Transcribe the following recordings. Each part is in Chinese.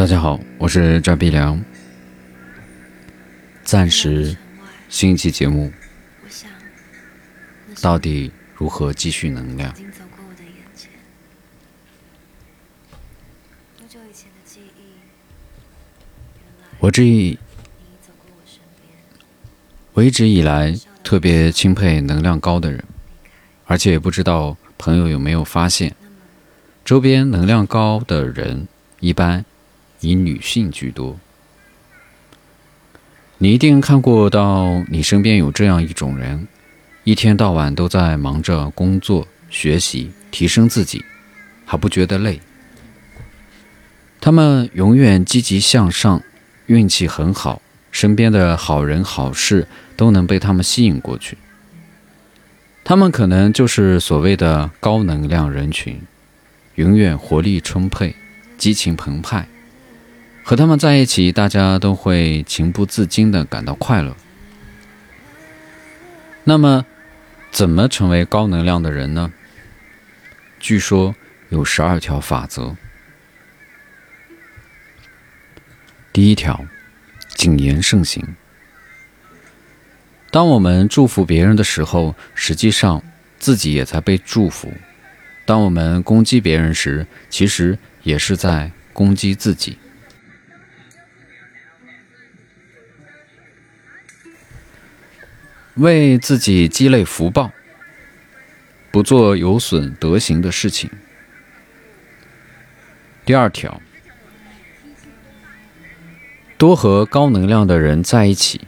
大家好，我是张碧良。暂时，新一期节目，到底如何继续能量？我这一，我一直以来特别钦佩能量高的人，而且也不知道朋友有没有发现，周边能量高的人一般以女性居多。你一定看过到你身边有这样一种人，一天到晚都在忙着工作、学习、提升自己，还不觉得累。他们永远积极向上。运气很好，身边的好人好事都能被他们吸引过去。他们可能就是所谓的高能量人群，永远活力充沛，激情澎湃。和他们在一起，大家都会情不自禁的感到快乐。那么，怎么成为高能量的人呢？据说有十二条法则。第一条，谨言慎行。当我们祝福别人的时候，实际上自己也在被祝福；当我们攻击别人时，其实也是在攻击自己。为自己积累福报，不做有损德行的事情。第二条。多和高能量的人在一起，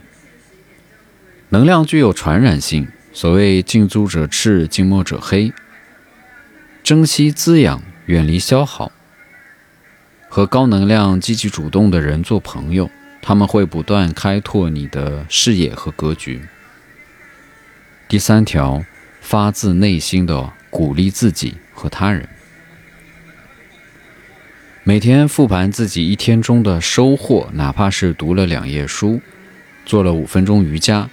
能量具有传染性。所谓近朱者赤，近墨者黑。珍惜滋养，远离消耗。和高能量、积极主动的人做朋友，他们会不断开拓你的视野和格局。第三条，发自内心的鼓励自己和他人。每天复盘自己一天中的收获，哪怕是读了两页书，做了五分钟瑜伽，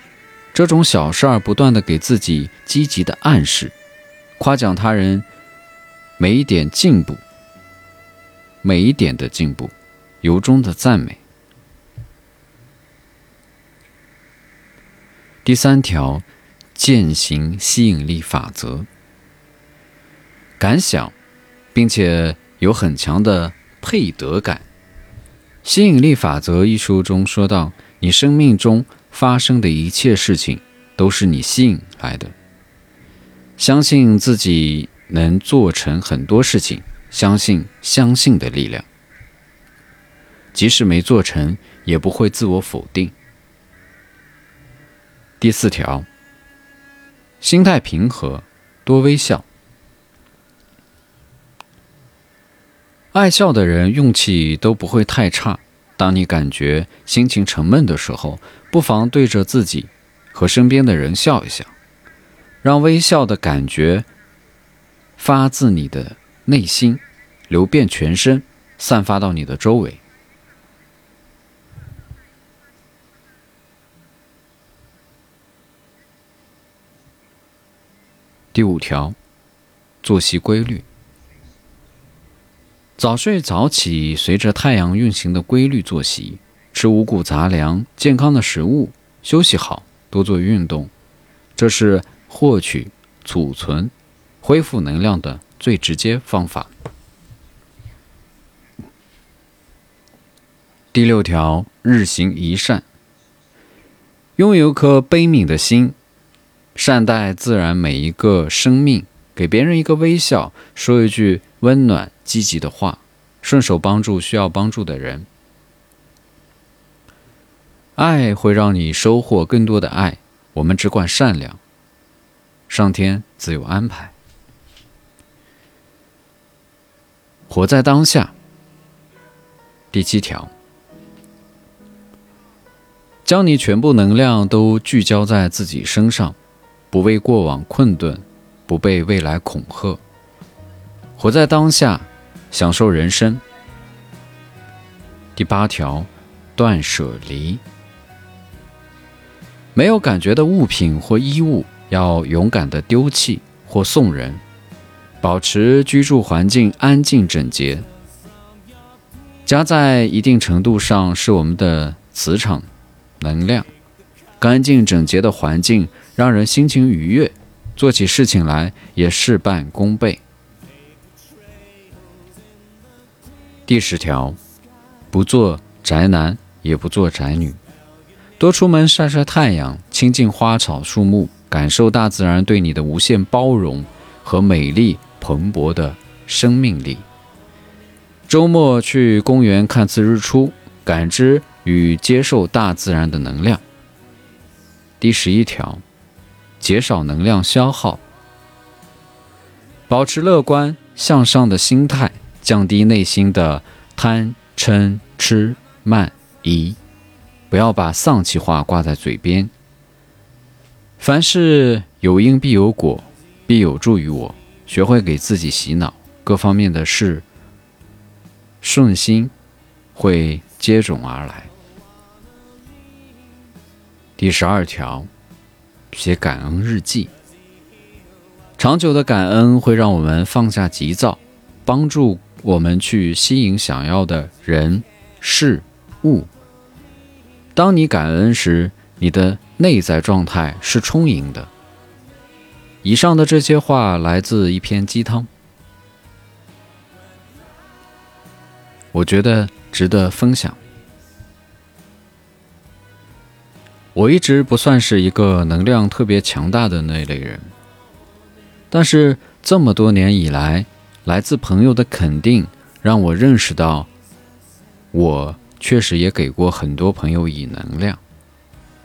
这种小事儿不断的给自己积极的暗示，夸奖他人每一点进步，每一点的进步，由衷的赞美。第三条，践行吸引力法则，敢想，并且有很强的。配得感，吸引力法则一书中说到，你生命中发生的一切事情都是你吸引来的。相信自己能做成很多事情，相信相信的力量。即使没做成，也不会自我否定。第四条，心态平和，多微笑。爱笑的人运气都不会太差。当你感觉心情沉闷的时候，不妨对着自己和身边的人笑一笑，让微笑的感觉发自你的内心，流遍全身，散发到你的周围。第五条，作息规律。早睡早起，随着太阳运行的规律作息，吃五谷杂粮、健康的食物，休息好，多做运动，这是获取、储存、恢复能量的最直接方法。第六条，日行一善，拥有颗悲悯的心，善待自然每一个生命，给别人一个微笑，说一句温暖。积极的话，顺手帮助需要帮助的人，爱会让你收获更多的爱。我们只管善良，上天自有安排。活在当下。第七条，将你全部能量都聚焦在自己身上，不为过往困顿，不被未来恐吓。活在当下。享受人生。第八条，断舍离。没有感觉的物品或衣物，要勇敢的丢弃或送人。保持居住环境安静整洁。家在一定程度上是我们的磁场能量。干净整洁的环境让人心情愉悦，做起事情来也事半功倍。第十条，不做宅男，也不做宅女，多出门晒晒太阳，亲近花草树木，感受大自然对你的无限包容和美丽蓬勃的生命力。周末去公园看次日出，感知与接受大自然的能量。第十一条，减少能量消耗，保持乐观向上的心态，降低内心的贪嗔痴慢疑，不要把丧气话挂在嘴边。凡事有因必有果，必有助于我，学会给自己洗脑，各方面的事。顺心会接踵而来。第十二条，写感恩日记。长久的感恩会让我们放下急躁，帮助我们去吸引想要的人、事、物。当你感恩时，你的内在状态是充盈的。以上的这些话来自一篇鸡汤。我觉得值得分享。我一直不算是一个能量特别强大的那类人，但是这么多年以来，来自朋友的肯定让我认识到，我确实也给过很多朋友以能量，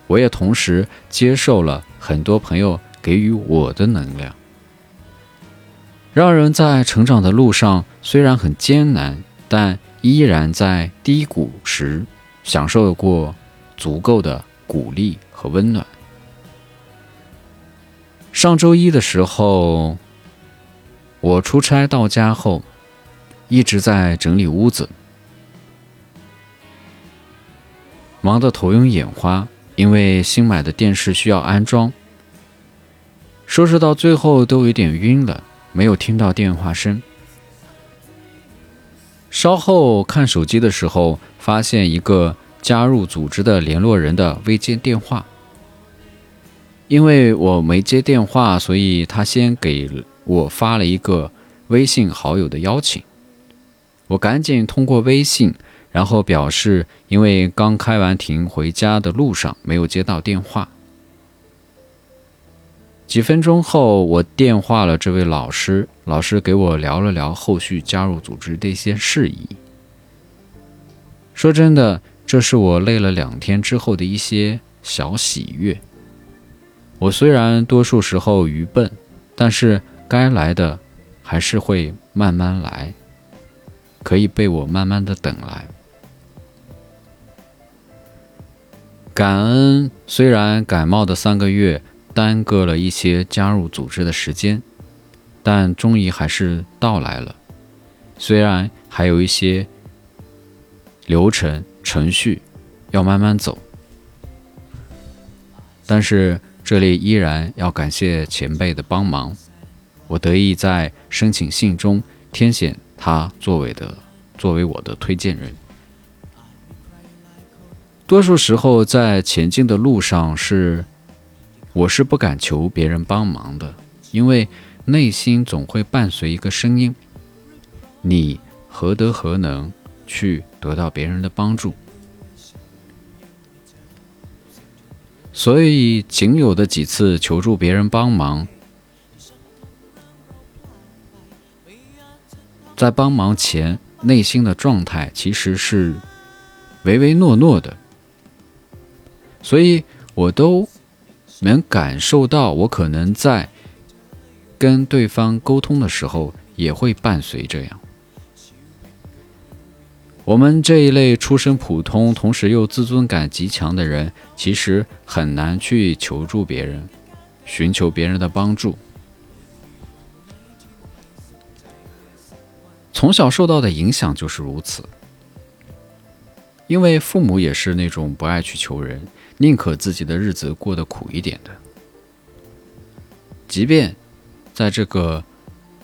我也同时接受了很多朋友给予我的能量，让人在成长的路上虽然很艰难，但。依然在低谷时享受过足够的鼓励和温暖。上周一的时候，我出差到家后，一直在整理屋子，忙得头晕眼花，因为新买的电视需要安装。收拾到最后都有点晕了，没有听到电话声。稍后看手机的时候，发现一个加入组织的联络人的未接电话。因为我没接电话，所以他先给我发了一个微信好友的邀请。我赶紧通过微信，然后表示因为刚开完庭回家的路上没有接到电话。几分钟后，我电话了这位老师，老师给我聊了聊后续加入组织的一些事宜。说真的，这是我累了两天之后的一些小喜悦。我虽然多数时候愚笨，但是该来的还是会慢慢来，可以被我慢慢的等来。感恩，虽然感冒的三个月。耽搁了一些加入组织的时间，但终于还是到来了。虽然还有一些流程程序要慢慢走，但是这里依然要感谢前辈的帮忙。我得以在申请信中填写他作为的作为我的推荐人。多数时候在前进的路上是。我是不敢求别人帮忙的，因为内心总会伴随一个声音：你何德何能去得到别人的帮助？所以，仅有的几次求助别人帮忙，在帮忙前，内心的状态其实是唯唯诺诺的，所以我都。能感受到，我可能在跟对方沟通的时候，也会伴随这样。我们这一类出身普通，同时又自尊感极强的人，其实很难去求助别人，寻求别人的帮助。从小受到的影响就是如此，因为父母也是那种不爱去求人。宁可自己的日子过得苦一点的，即便在这个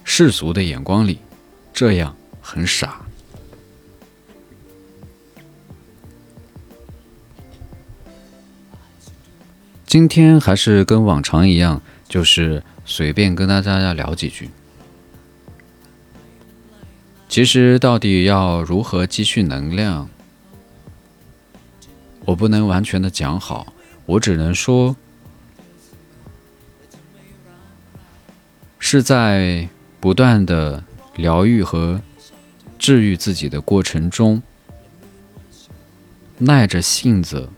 世俗的眼光里，这样很傻。今天还是跟往常一样，就是随便跟大家聊几句。其实，到底要如何积蓄能量，我不能完全的讲好，我只能说，是在不断的疗愈和治愈自己的过程中，耐着性子，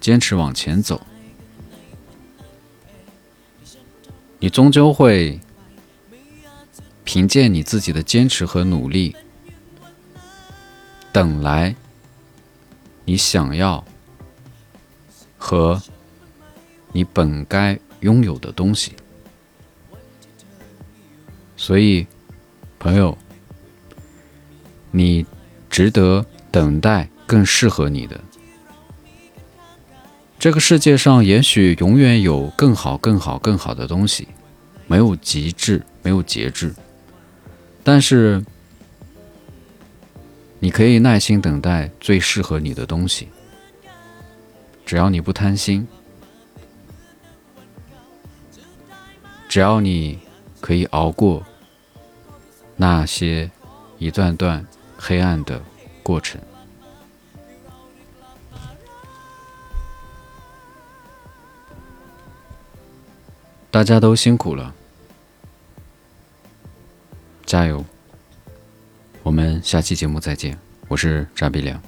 坚持往前走，你终究会。凭借你自己的坚持和努力，等来你想要和你本该拥有的东西。所以，朋友，你值得等待更适合你的。这个世界上也许永远有更好、更好、更好的东西，没有极致，没有节制。但是，你可以耐心等待最适合你的东西，只要你不贪心，只要你可以熬过那些一段段黑暗的过程。大家都辛苦了。加油！我们下期节目再见，我是扎比良。